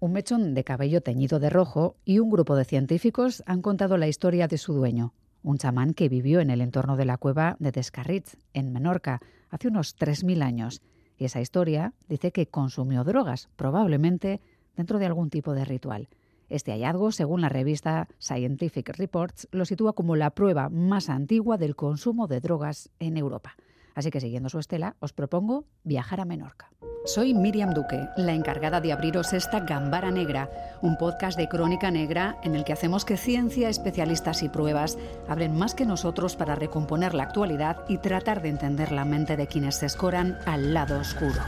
Un mechón de cabello teñido de rojo y un grupo de científicos han contado la historia de su dueño, un chamán que vivió en el entorno de la cueva de Descarritz, en Menorca, hace unos 3.000 años. Y esa historia dice que consumió drogas, probablemente dentro de algún tipo de ritual. Este hallazgo, según la revista Scientific Reports, lo sitúa como la prueba más antigua del consumo de drogas en Europa. Así que siguiendo su estela, os propongo viajar a Menorca. Soy Miriam Duque, la encargada de abriros esta Gambara Negra, un podcast de crónica negra en el que hacemos que ciencia, especialistas y pruebas abren más que nosotros para recomponer la actualidad y tratar de entender la mente de quienes se escoran al lado oscuro.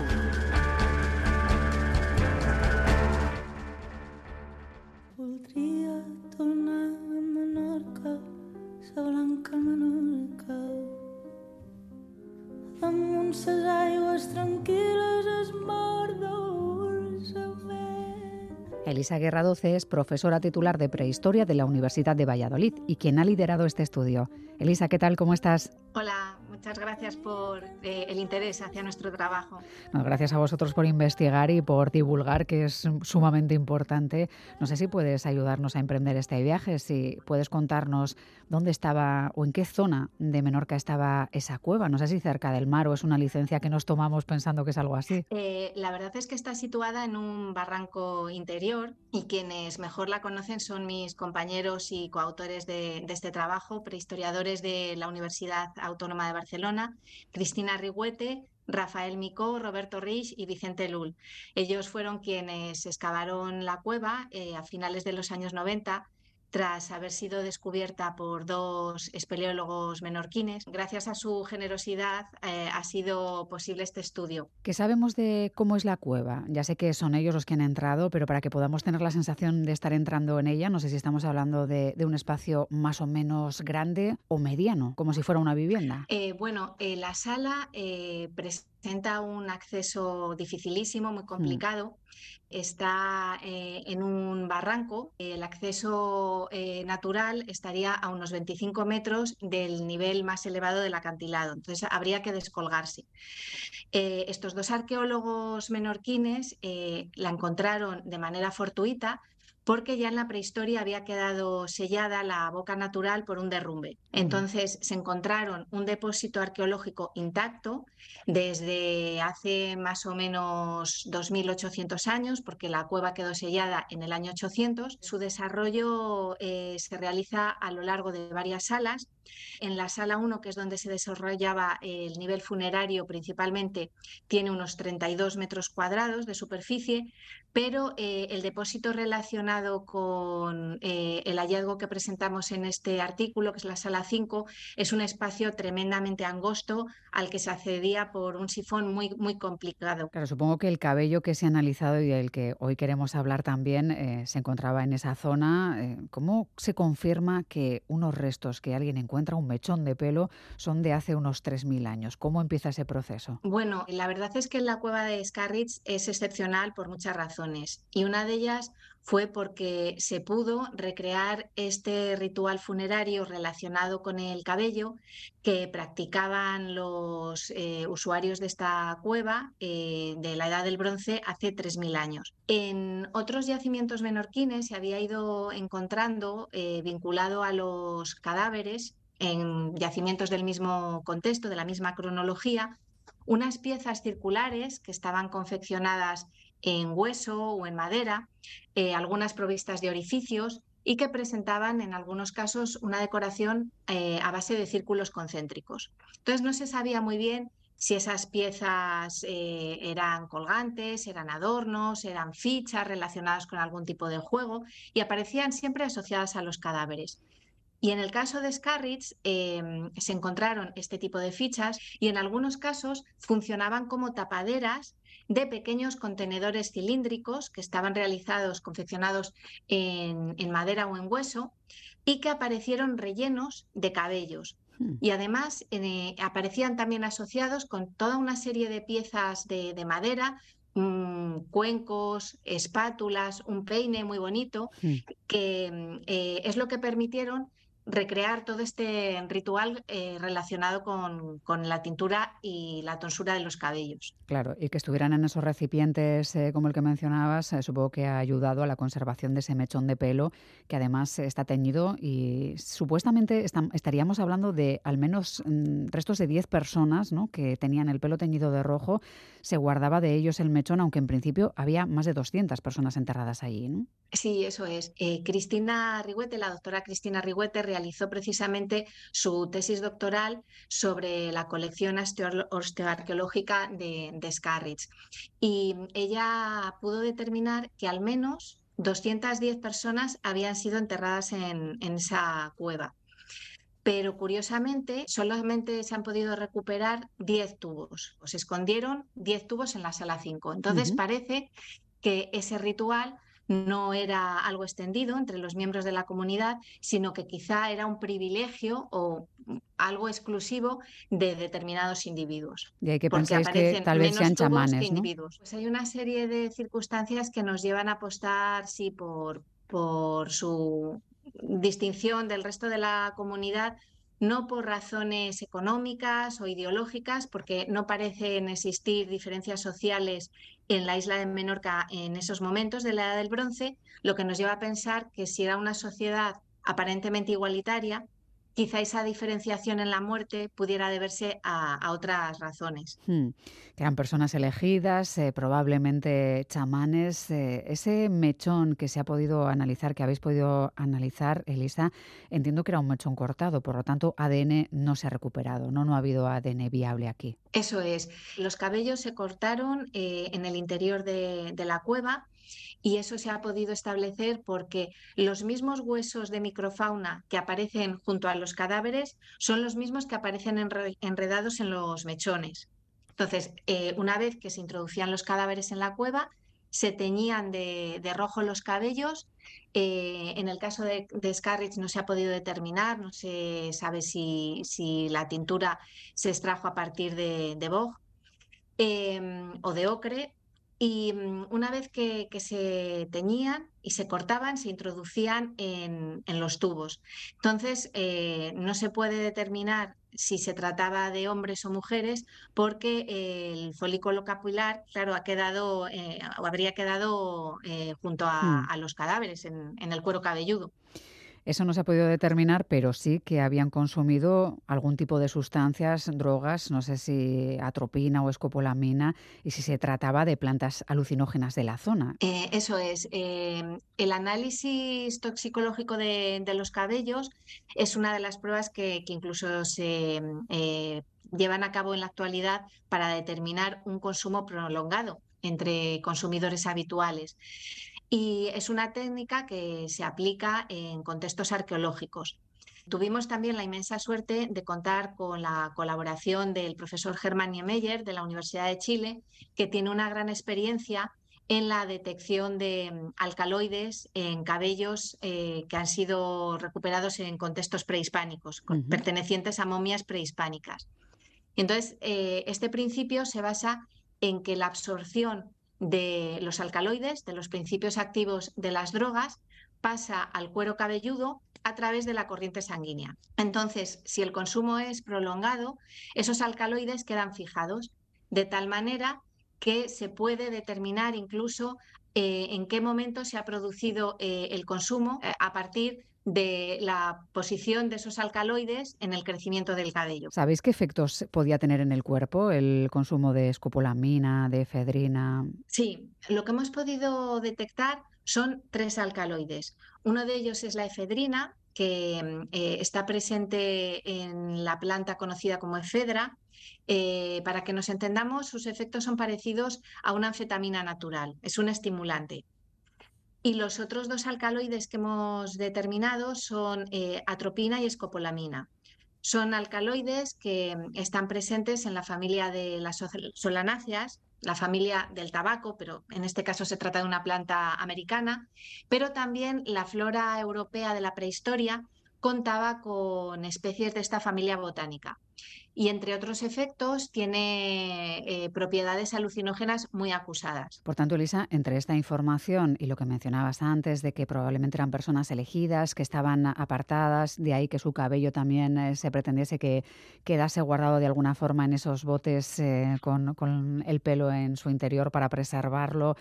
Elisa Guerra Doce es profesora titular de Prehistoria de la Universidad de Valladolid y quien ha liderado este estudio. Elisa, ¿qué tal? ¿Cómo estás? Hola, muchas gracias por eh, el interés hacia nuestro trabajo. gracias a vosotros por investigar y por divulgar, que es sumamente importante. No sé si puedes ayudarnos a emprender este viaje, si puedes contarnos dónde estaba o en qué zona de Menorca estaba esa cueva. No sé si cerca del mar o es una licencia que nos tomamos pensando que es algo así. Eh, la verdad es que está situada en un barranco interior y quienes mejor la conocen son mis compañeros y coautores de, de este trabajo, prehistoriadores de la Universidad Autónoma de Barcelona Cristina Rigüete, Rafael Micó, Roberto Rich y Vicente Lul. Ellos fueron quienes excavaron la cueva eh, a finales de los años 90 tras haber sido descubierta por dos espeleólogos menorquines. Gracias a su generosidad eh, ha sido posible este estudio. ¿Qué sabemos de cómo es la cueva? Ya sé que son ellos los que han entrado, pero para que podamos tener la sensación de estar entrando en ella, no sé si estamos hablando de, un espacio más o menos grande o mediano, como si fuera una vivienda. Eh, bueno, eh, la sala presenta un acceso dificilísimo, muy mm. complicado. Está eh, en un barranco. El acceso eh, natural estaría a unos 25 metros del nivel más elevado del acantilado. Entonces habría que descolgarse. Eh, estos dos arqueólogos menorquines la encontraron de manera fortuita porque ya en la prehistoria había quedado sellada la boca natural por un derrumbe. Entonces se encontraron un depósito arqueológico intacto desde hace más o menos 2.800 años, porque la cueva quedó sellada en el año 800. Su desarrollo eh, se realiza a lo largo de varias salas. En la sala 1, que es donde se desarrollaba el nivel funerario principalmente, tiene unos 32 metros cuadrados de superficie, pero eh, el depósito relacionado con eh, el hallazgo que presentamos en este artículo, que es la sala 5, es un espacio tremendamente angosto al que se accedía por un sifón muy, muy complicado. Claro, supongo que el cabello que se ha analizado y del que hoy queremos hablar también eh, se encontraba en esa zona. ¿Cómo se confirma que unos restos que alguien encuentra, un mechón de pelo, son de hace unos 3.000 años? ¿Cómo empieza ese proceso? Bueno, la verdad es que la cueva de Scarritz es excepcional por muchas razones y una de ellas fue porque se pudo recrear este ritual funerario relacionado con el cabello que practicaban los eh, usuarios de esta cueva eh, de la Edad del Bronce hace 3.000 años. En otros yacimientos menorquines se había ido encontrando, eh, vinculado a los cadáveres, en yacimientos del mismo contexto, de la misma cronología, unas piezas circulares que estaban confeccionadas en hueso o en madera, eh, algunas provistas de orificios y que presentaban en algunos casos una decoración eh, a base de círculos concéntricos. Entonces no se sabía muy bien si esas piezas eh, eran colgantes, eran adornos, eran fichas relacionadas con algún tipo de juego y aparecían siempre asociadas a los cadáveres. Y en el caso de Scarritz em, se encontraron este tipo de fichas y en algunos casos funcionaban como tapaderas de pequeños contenedores cilíndricos que estaban realizados, confeccionados en, madera o en hueso y que aparecieron rellenos de cabellos. Hmm. Y además eh, aparecían también asociados con toda una serie de piezas de, madera, mm, cuencos, espátulas, un peine muy bonito, hmm. que eh, es lo que permitieron recrear todo este ritual eh, relacionado con, la tintura y la tonsura de los cabellos. Claro, y que estuvieran en esos recipientes eh, como el que mencionabas, eh, supongo que ha ayudado a la conservación de ese mechón de pelo, que además está teñido y supuestamente estaríamos hablando de al menos mm, restos de 10 personas ¿no? que tenían el pelo teñido de rojo. Se guardaba de ellos el mechón, aunque en principio había más de 200 personas enterradas allí. ¿no? Sí, eso es. Cristina Rigüete, la doctora Cristina Rigüete, realizó precisamente su tesis doctoral sobre la colección osteoarqueológica de, de Scarrich. Y ella pudo determinar que al menos 210 personas habían sido enterradas en, esa cueva. Pero curiosamente, solamente se han podido recuperar 10 tubos. Se escondieron 10 tubos en la sala 5. Entonces parece que ese ritual no era algo extendido entre los miembros de la comunidad, sino que quizá era un privilegio o algo exclusivo de determinados individuos. Y hay que pensar que tal vez sean chamanes. individuos. Pues hay una serie de circunstancias que nos llevan a apostar, sí, por, por su distinción del resto de la comunidad no por razones económicas o ideológicas, porque no parecen existir diferencias sociales en la isla de Menorca en esos momentos de la Edad del Bronce, lo que nos lleva a pensar que si era una sociedad aparentemente igualitaria, quizá esa diferenciación en la muerte pudiera deberse a, otras razones. Hmm. Que eran personas elegidas, eh, probablemente chamanes. Eh, ese mechón que se ha podido analizar, que habéis podido analizar, Elisa, entiendo que era un mechón cortado, por lo tanto ADN no se ha recuperado, no, no ha habido ADN viable aquí. Eso es. Los cabellos se cortaron eh, en el interior de la cueva y eso se ha podido establecer porque los mismos huesos de microfauna que aparecen junto a los cadáveres son los mismos que aparecen enredados en los mechones. Entonces, eh, una vez que se introducían los cadáveres en la cueva, se teñían de, rojo los cabellos. Eh, en el caso de, de, no se ha podido determinar, no se sabe si, la tintura se extrajo a partir de, de em, o de ocre, y mm, una vez que, se teñían y se cortaban, se introducían en, los tubos. Entonces, eh, no se puede determinar si se trataba de hombres o mujeres porque el folículo capilar, claro, ha quedado eh, o habría quedado eh, junto a, hmm. los cadáveres en el cuero cabelludo. Eso no se ha podido determinar, pero sí que habían consumido algún tipo de sustancias, drogas, no sé si atropina o escopolamina, y si se trataba de plantas alucinógenas de la zona. Eh, eso es. Eh, el análisis toxicológico de, los cabellos es una de las pruebas que, incluso se eh, llevan a cabo en la actualidad para determinar un consumo prolongado entre consumidores habituales y es una técnica que se aplica en contextos arqueológicos. Tuvimos también la inmensa suerte de contar con la colaboración del profesor Germán Niemeyer de la Universidad de Chile, que tiene una gran experiencia en la detección de mm, alcaloides en cabellos eh, que han sido recuperados en contextos prehispánicos, pertenecientes a momias prehispánicas. Entonces, eh, este principio se basa en que la absorción de los alcaloides, de los principios activos de las drogas, pasa al cuero cabelludo a través de la corriente sanguínea. Entonces, si el consumo es prolongado, esos alcaloides quedan fijados, de tal manera que se puede determinar incluso eh, en qué momento se ha producido eh, el consumo eh, a partir de la posición de esos alcaloides en el crecimiento del cabello. ¿Sabéis qué efectos podía tener en el cuerpo el consumo de escopolamina, de efedrina? Sí, lo que hemos podido detectar son tres alcaloides. Uno de ellos es la efedrina, que eh, está presente en la planta conocida como efedra. Eh, para que nos entendamos, sus efectos son parecidos a una anfetamina natural, es un estimulante. Y los otros dos alcaloides que hemos determinado son eh, atropina y escopolamina. Son alcaloides que mm, están presentes en la familia de las solanáceas, la familia del tabaco, pero en este caso se trata de una planta americana, pero también la flora europea de la prehistoria contaba con especies de esta familia botánica y entre otros efectos tiene eh, propiedades alucinógenas muy acusadas. Por tanto, Elisa, entre esta información y lo que mencionabas antes de que probablemente eran personas elegidas, que estaban apartadas, de ahí que su cabello también eh, se pretendiese que quedase guardado de alguna forma en esos botes eh, con, con el pelo en su interior para preservarlo,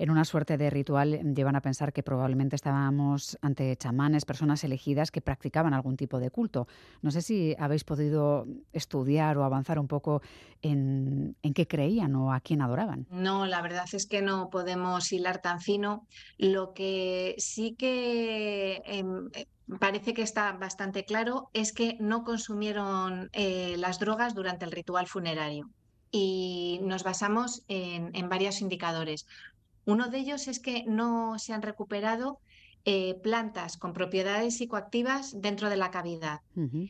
en una suerte de ritual llevan a pensar que probablemente estábamos ante chamanes, personas elegidas que practicaban algún tipo de culto. No sé si habéis podido estudiar o avanzar un poco en, qué creían o a quién adoraban. No, la verdad es que no podemos hilar tan fino. Lo que sí que em, eh, parece que está bastante claro es que no consumieron eh, las drogas durante el ritual funerario y nos basamos en, en, varios indicadores. Uno de ellos es que no se han recuperado eh, plantas con propiedades psicoactivas dentro de la cavidad.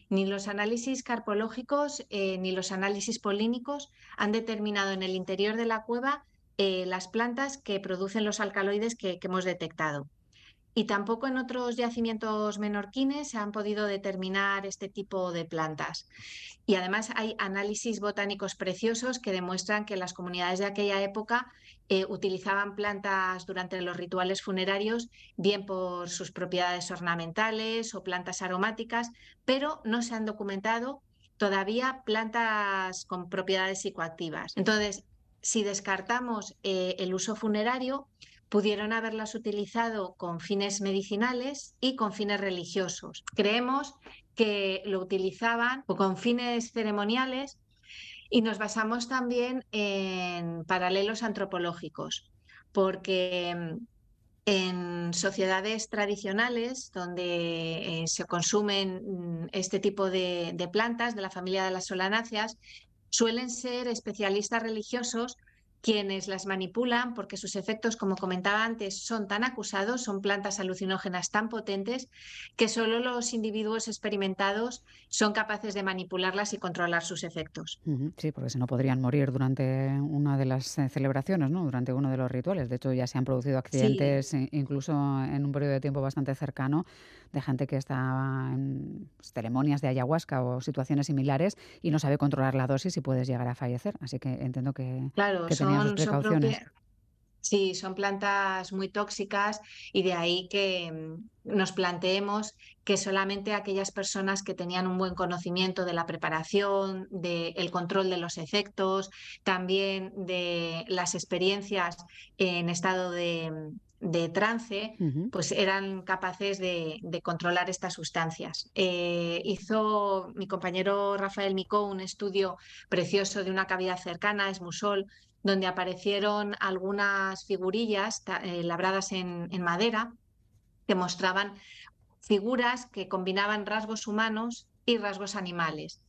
Ni los análisis carpológicos eh, ni los análisis polínicos han determinado en el interior de la cueva eh, las plantas que producen los alcaloides que hemos detectado. Y tampoco en otros yacimientos menorquines se han podido determinar este tipo de plantas. Y además hay análisis botánicos preciosos que demuestran que las comunidades de aquella época eh, utilizaban plantas durante los rituales funerarios, bien por sus propiedades ornamentales o plantas aromáticas, pero no se han documentado todavía plantas con propiedades psicoactivas. Entonces, si descartamos eh, el uso funerario, pudieron haberlas utilizado con fines medicinales y con fines religiosos. Creemos que lo utilizaban con fines ceremoniales y nos basamos también en paralelos antropológicos, porque mm, en sociedades tradicionales donde eh, se consumen mm, este tipo de, de plantas de la familia de las solanáceas, suelen ser especialistas religiosos quienes las manipulan porque sus efectos, como comentaba antes, son tan acusados, son plantas alucinógenas tan potentes que solo los individuos experimentados son capaces de manipularlas y controlar sus efectos. Sí, porque si no podrían morir durante una de las eh, celebraciones, ¿no? durante uno de los rituales. De hecho, ya se han producido accidentes, incluso en un periodo de tiempo bastante cercano, de gente que está en ceremonias de ayahuasca o situaciones similares y no sabe controlar la dosis y puedes llegar a fallecer. Así que entiendo que, claro, tenían sus precauciones. Sí, son plantas muy tóxicas y de ahí que mm, nos planteemos que solamente aquellas personas que tenían un buen conocimiento de la preparación, del control de los efectos, también de las experiencias en estado de, de trance, pues eran capaces de, controlar estas sustancias. Eh, hizo mi compañero Rafael Micó un estudio precioso de una cavidad cercana, es Musol, donde aparecieron algunas figurillas eh, labradas en, en madera que mostraban figuras que combinaban rasgos humanos y rasgos animales.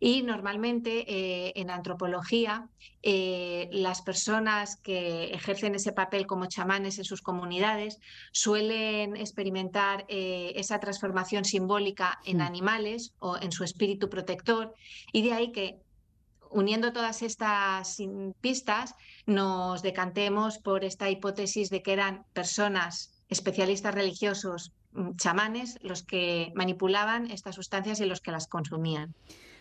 Y normalmente eh, en antropología eh, las personas que ejercen ese papel como chamanes en sus comunidades suelen experimentar eh, esa transformación simbólica en animales o en su espíritu protector y de ahí que uniendo todas estas pistas nos decantemos por esta hipótesis de que eran personas especialistas religiosos chamanes los que manipulaban estas sustancias y los que las consumían.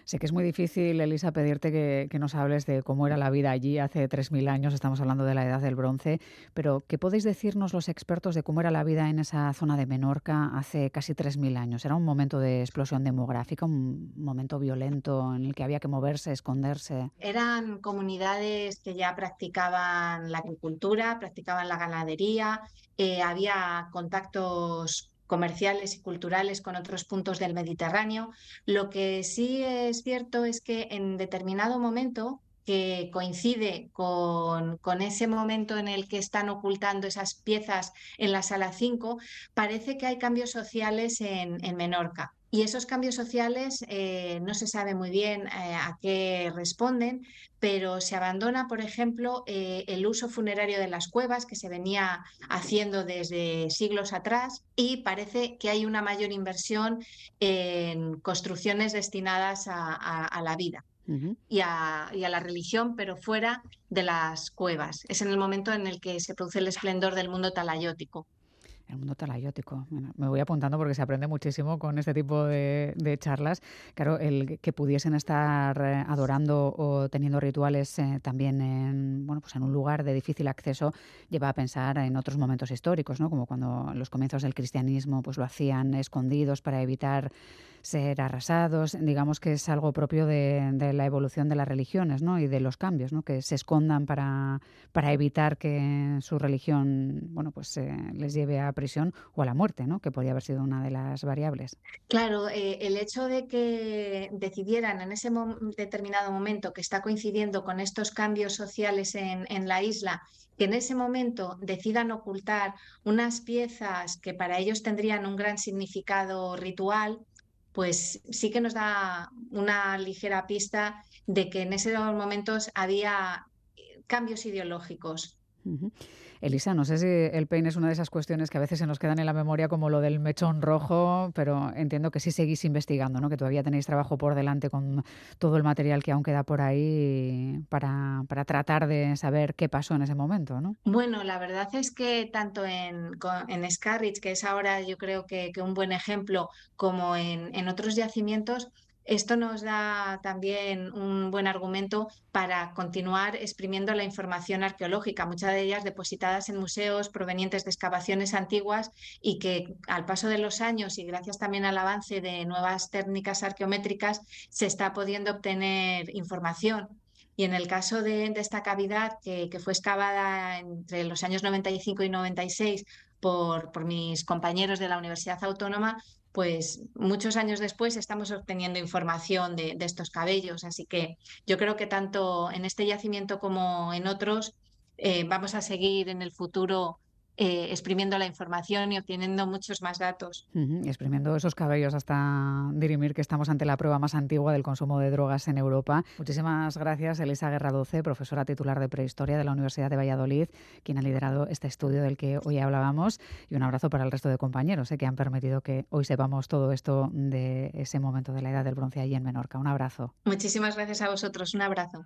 Sé que es muy difícil, Elisa, pedirte que, nos hables de cómo era la vida allí hace 3.000 años, estamos hablando de la edad del bronce, pero ¿qué podéis decirnos los expertos de cómo era la vida en esa zona de Menorca hace casi 3.000 años? ¿Era un momento de explosión demográfica, un momento violento en el que había que moverse, esconderse? Eran comunidades que ya practicaban la agricultura, practicaban la ganadería, eh, había contactos comerciales y culturales con otros puntos del Mediterráneo. Lo que sí es cierto es que en determinado momento que coincide con, con, ese momento en el que están ocultando esas piezas en la sala 5, parece que hay cambios sociales en, en Menorca. Y esos cambios sociales eh, no se sabe muy bien eh, a qué responden, pero se abandona, por ejemplo, eh, el uso funerario de las cuevas que se venía haciendo desde siglos atrás y parece que hay una mayor inversión en construcciones destinadas a, la vida. Y, a, y, a, la religión, pero fuera de las cuevas. Es en el momento en el que se produce el esplendor del mundo talayótico. El mundo talayótico. me voy apuntando porque se aprende muchísimo con este tipo de, charlas. Claro, el que pudiesen estar eh, adorando o teniendo rituales eh, también en, bueno, pues en un lugar de difícil acceso lleva a pensar en otros momentos históricos, ¿no? como cuando los comienzos del cristianismo pues lo hacían escondidos para evitar ser arrasados. Digamos que es algo propio de, la evolución de las religiones ¿no? y de los cambios, ¿no? que se escondan para, para evitar que su religión bueno, pues, eh, les lleve a prisión o a la muerte, ¿no? que podría haber sido una de las variables. Claro, eh, el hecho de que decidieran en ese determinado momento que está coincidiendo con estos cambios sociales en, en la isla, que en ese momento decidan ocultar unas piezas que para ellos tendrían un gran significado ritual, pues sí que nos da una ligera pista de que en esos momentos había cambios ideológicos. Elisa, no sé si el peine es una de esas cuestiones que a veces se nos quedan en la memoria como lo del mechón rojo, pero entiendo que sí seguís investigando, ¿no? que todavía tenéis trabajo por delante con todo el material que aún queda por ahí para, tratar de saber qué pasó en ese momento. ¿no? Bueno, la verdad es que tanto en, en Scarrich, que es ahora yo creo que, un buen ejemplo, como en, en otros yacimientos, esto nos da también un buen argumento para continuar exprimiendo la información arqueológica, muchas de ellas depositadas en museos provenientes de excavaciones antiguas y que al paso de los años y gracias también al avance de nuevas técnicas arqueométricas se está pudiendo obtener información. Y en el caso de, esta cavidad que, fue excavada entre los años 95 y 96 por, mis compañeros de la Universidad Autónoma, pues muchos años después estamos obteniendo información de, estos cabellos. Así que yo creo que tanto en este yacimiento como en otros eh, vamos a seguir en el futuro eh, exprimiendo la información y obteniendo muchos más datos. exprimiendo esos cabellos hasta dirimir que estamos ante la prueba más antigua del consumo de drogas en Europa. Muchísimas gracias, Elisa Guerra Doce, profesora titular de Prehistoria de la Universidad de Valladolid, quien ha liderado este estudio del que hoy hablábamos. Y un abrazo para el resto de compañeros eh, que han permitido que hoy sepamos todo esto de ese momento de la edad del bronce allí en Menorca. Un abrazo. Muchísimas gracias a vosotros. Un abrazo.